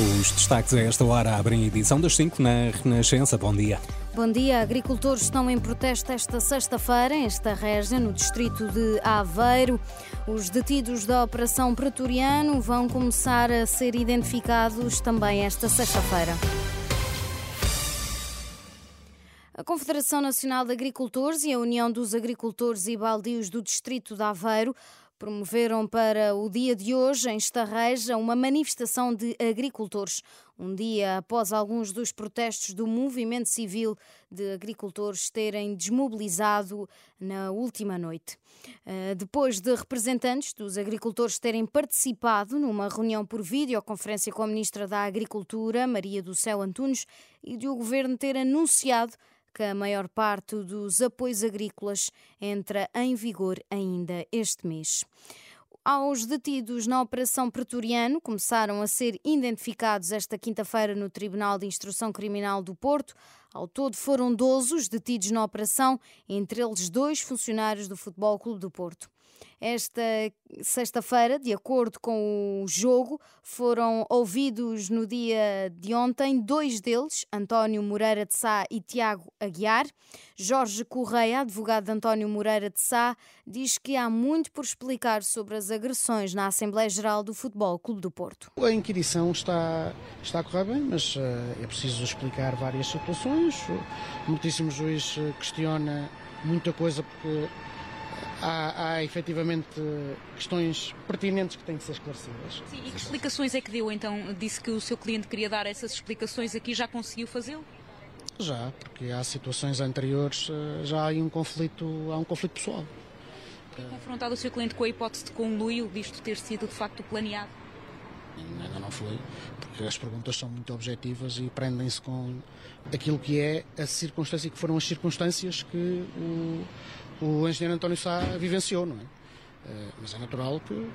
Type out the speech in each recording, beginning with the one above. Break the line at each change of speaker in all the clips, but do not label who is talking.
Os destaques a esta hora abrem a edição das 5 na Renascença. Bom dia.
Bom dia. Agricultores estão em protesto esta sexta-feira em Estarreja, no distrito de Aveiro. Os detidos da Operação Pretoriano vão começar a ser identificados também esta sexta-feira. A Confederação Nacional de Agricultores e a União dos Agricultores e Baldios do Distrito de Aveiro promoveram para o dia de hoje, em Estarreja, uma manifestação de agricultores. Um dia após alguns dos protestos do movimento civil de agricultores terem desmobilizado na última noite. Eh, depois de representantes dos agricultores terem participado numa reunião por videoconferência com a Ministra da Agricultura, Maria do Céu Antunes, e de o governo ter anunciado que a maior parte dos apoios agrícolas entra em vigor ainda este mês. Aos detidos na Operação Pretoriano começaram a ser identificados esta quinta-feira no Tribunal de Instrução Criminal do Porto. Ao todo foram 12 os detidos na operação, entre eles dois funcionários do Futebol Clube do Porto. Esta sexta-feira, de acordo com o jogo, foram ouvidos no dia de ontem dois deles, António Moreira de Sá e Tiago Aguiar. Jorge Correia, advogado de António Moreira de Sá, diz que há muito por explicar sobre as agressões na Assembleia Geral do Futebol Clube do Porto.
A inquirição está, está a correr bem, mas uh, é preciso explicar várias situações. O muitíssimo juiz eh, questiona muita coisa porque há, há efetivamente questões pertinentes que têm de ser esclarecidas.
Sim, e que explicações é que deu então? Disse que o seu cliente queria dar essas explicações aqui, já conseguiu fazê-lo?
Já, porque há situações anteriores, eh, já há um conflito, há um conflito pessoal.
Foi confrontado o seu cliente com a hipótese de conluio, disto ter sido de facto planeado?
Ainda não foi, porque as perguntas são muito objetivas e prendem-se com aquilo que é a circunstância que foram as circunstâncias que o, o engenheiro António Sá vivenciou, não é? Uh, mas é natural que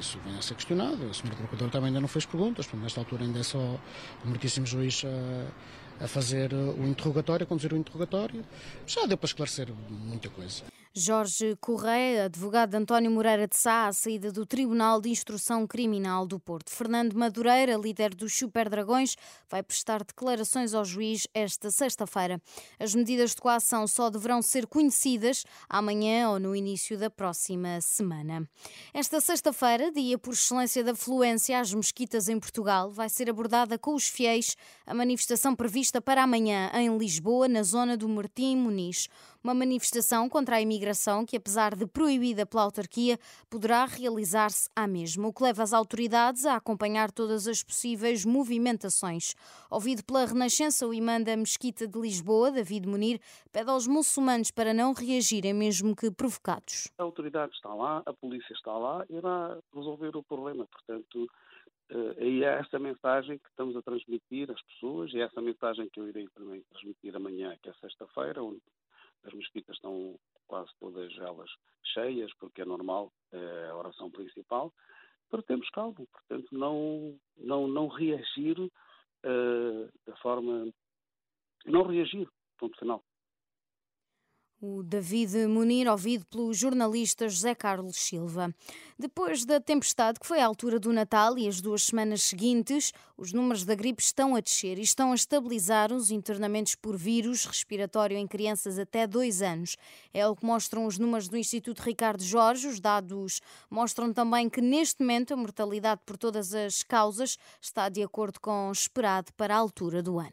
isso venha a ser questionado. O senhor procurador também ainda não fez perguntas, porque nesta altura ainda é só o meritíssimo juiz a, a fazer o interrogatório, a conduzir o interrogatório. Já deu para esclarecer muita coisa.
Jorge Correia, advogado de António Moreira de Sá, à saída do Tribunal de Instrução Criminal do Porto. Fernando Madureira, líder dos Super Dragões, vai prestar declarações ao juiz esta sexta-feira. As medidas de coação só deverão ser conhecidas amanhã ou no início da próxima semana. Esta sexta-feira, dia por excelência da fluência às mesquitas em Portugal, vai ser abordada com os fiéis a manifestação prevista para amanhã em Lisboa, na zona do Martim Muniz. Uma manifestação contra a imigração que, apesar de proibida pela autarquia, poderá realizar-se à mesma, o que leva as autoridades a acompanhar todas as possíveis movimentações. Ouvido pela Renascença, o imã da Mesquita de Lisboa, David Munir, pede aos muçulmanos para não reagirem, mesmo que provocados.
A autoridade está lá, a polícia está lá, irá resolver o problema. Portanto, e é essa mensagem que estamos a transmitir às pessoas e é essa mensagem que eu irei também transmitir amanhã, que é sexta-feira, onde as mesquitas estão quase todas elas cheias, porque é normal, é a oração principal, para termos calma, portanto, não, não, não reagir uh, da forma. Não reagir, ponto final.
O David Munir, ouvido pelo jornalista José Carlos Silva. Depois da tempestade, que foi à altura do Natal e as duas semanas seguintes, os números da gripe estão a descer e estão a estabilizar os internamentos por vírus respiratório em crianças até dois anos. É o que mostram os números do Instituto Ricardo Jorge. Os dados mostram também que, neste momento, a mortalidade por todas as causas está de acordo com o esperado para a altura do ano.